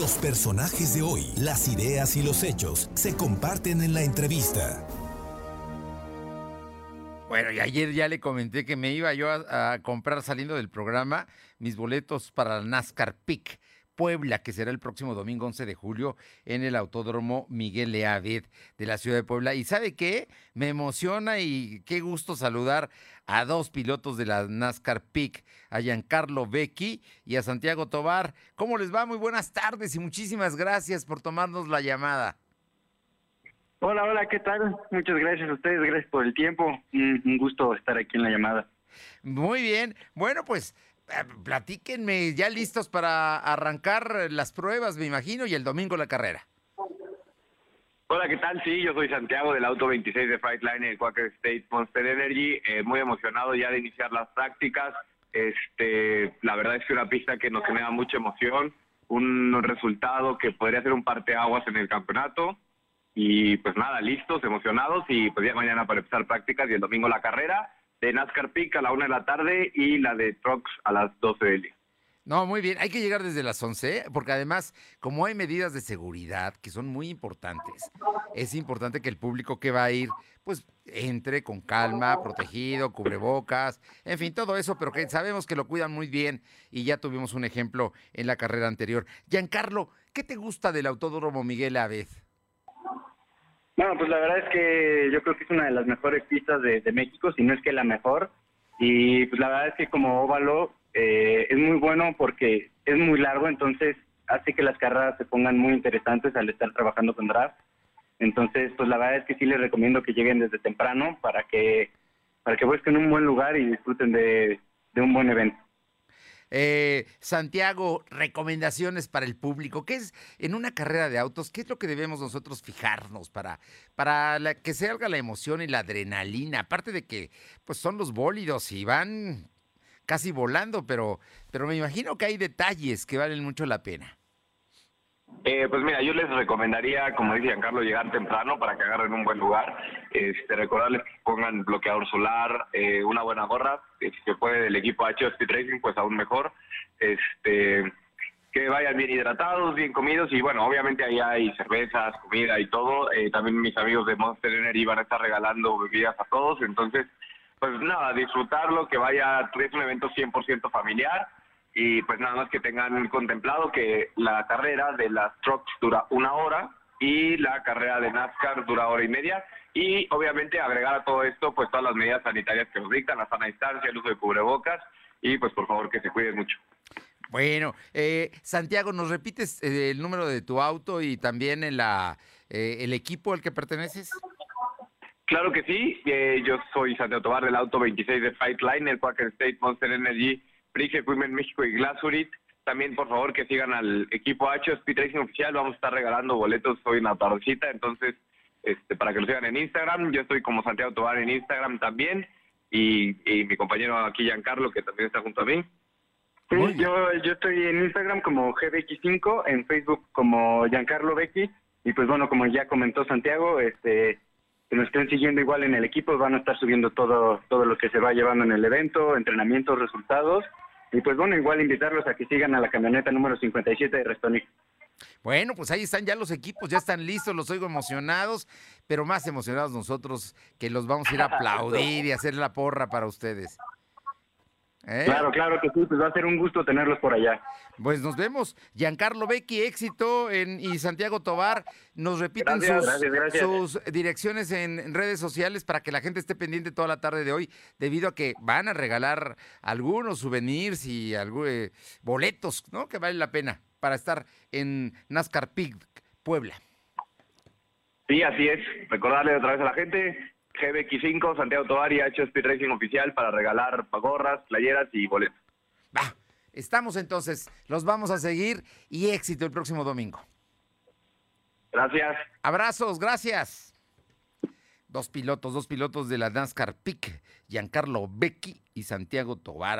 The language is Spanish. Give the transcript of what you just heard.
Los personajes de hoy, las ideas y los hechos se comparten en la entrevista. Bueno, y ayer ya le comenté que me iba yo a, comprar saliendo del programa mis boletos para la NASCAR Peak Puebla, que será el próximo domingo 11 de julio en el Autódromo Miguel Leavid de la ciudad de Puebla. Y sabe qué? Me emociona y qué gusto saludar a dos pilotos de la NASCAR Peak, a Giancarlo Becchi y a Santiago Tobar. ¿Cómo les va? Muy buenas tardes y muchísimas gracias por tomarnos la llamada. Hola, hola, ¿qué tal? Muchas gracias a ustedes, gracias por el tiempo. Un, gusto estar aquí en la llamada. Muy bien. Bueno, pues platíquenme, ya listos para arrancar las pruebas, me imagino, y el domingo la carrera. Hola, ¿qué tal? Sí, yo soy Santiago del Auto 26 de Flightline, Quaker State Monster Energy. Eh, muy emocionado ya de iniciar las prácticas. Este, la verdad es que una pista que nos genera mucha emoción, un resultado que podría ser un parteaguas en el campeonato. Y pues nada, listos, emocionados y pues ya mañana para empezar prácticas y el domingo la carrera de NASCAR Peak a la una de la tarde y la de Trucks a las 12 del día. No, muy bien, hay que llegar desde las 11, porque además, como hay medidas de seguridad que son muy importantes, es importante que el público que va a ir, pues entre con calma, protegido, cubrebocas, en fin, todo eso, pero que sabemos que lo cuidan muy bien y ya tuvimos un ejemplo en la carrera anterior. Giancarlo, ¿qué te gusta del Autódromo Miguel Aved? Bueno, pues la verdad es que yo creo que es una de las mejores pistas de, de México, si no es que la mejor. Y pues la verdad es que como óvalo eh, es muy bueno porque es muy largo, entonces hace que las carreras se pongan muy interesantes al estar trabajando con draft. Entonces, pues la verdad es que sí les recomiendo que lleguen desde temprano para que para que busquen un buen lugar y disfruten de, de un buen evento. Eh, Santiago, recomendaciones para el público. ¿Qué es en una carrera de autos? ¿Qué es lo que debemos nosotros fijarnos para, para la, que salga la emoción y la adrenalina? Aparte de que pues son los bólidos y van casi volando, pero, pero me imagino que hay detalles que valen mucho la pena. Eh, pues mira, yo les recomendaría, como dice Giancarlo, llegar temprano para que agarren un buen lugar. Este, recordarles que pongan bloqueador solar, eh, una buena gorra, si se puede del equipo Speed Racing, pues aún mejor. Este, que vayan bien hidratados, bien comidos y bueno, obviamente ahí hay cervezas, comida y todo. Eh, también mis amigos de Monster Energy van a estar regalando bebidas a todos, entonces, pues nada, disfrutarlo, que vaya, es un evento 100% familiar y pues nada más que tengan contemplado que la carrera de las trucks dura una hora y la carrera de NASCAR dura hora y media y obviamente agregar a todo esto pues todas las medidas sanitarias que nos dictan, la sana distancia, el uso de cubrebocas y pues por favor que se cuiden mucho. Bueno, eh, Santiago, ¿nos repites eh, el número de tu auto y también en la, eh, el equipo al que perteneces? Claro que sí, eh, yo soy Santiago Tobar del auto 26 de Fightline, el Quaker State Monster Energy Prix Equipment México y Glasurit. También, por favor, que sigan al equipo H Speed Racing Oficial. Vamos a estar regalando boletos hoy en la tardecita. Entonces, este, para que lo sigan en Instagram. Yo estoy como Santiago Tobar en Instagram también. Y, y mi compañero aquí, Giancarlo, que también está junto a mí. Sí, yo, yo estoy en Instagram como GBX5, en Facebook como Giancarlo Becky. Y pues bueno, como ya comentó Santiago, este que nos estén siguiendo igual en el equipo, van a estar subiendo todo, todo lo que se va llevando en el evento, entrenamientos, resultados. Y pues bueno, igual invitarlos a que sigan a la camioneta número 57 de Restonic. Bueno, pues ahí están ya los equipos, ya están listos, los oigo emocionados, pero más emocionados nosotros que los vamos a ir a aplaudir y hacer la porra para ustedes. ¿Eh? Claro, claro que sí, pues va a ser un gusto tenerlos por allá. Pues nos vemos. Giancarlo Becchi, éxito en, y Santiago Tobar, nos repiten Gracias, sus, gracias, gracias. sus direcciones en redes sociales para que la gente esté pendiente toda la tarde de hoy, debido a que van a regalar algunos souvenirs y eh, boletos, ¿no? Que vale la pena para estar en NASCAR Peak, Puebla. Sí, así es. Recordarle otra vez a la gente, GBX5, Santiago Tobar y H Speed Racing Oficial para regalar gorras, playeras y boletos. Va, estamos entonces, los vamos a seguir y éxito el próximo domingo. Gracias. Abrazos, gracias. Dos pilotos, dos pilotos de la NASCAR Peak, Giancarlo Becchi y Santiago Tobar.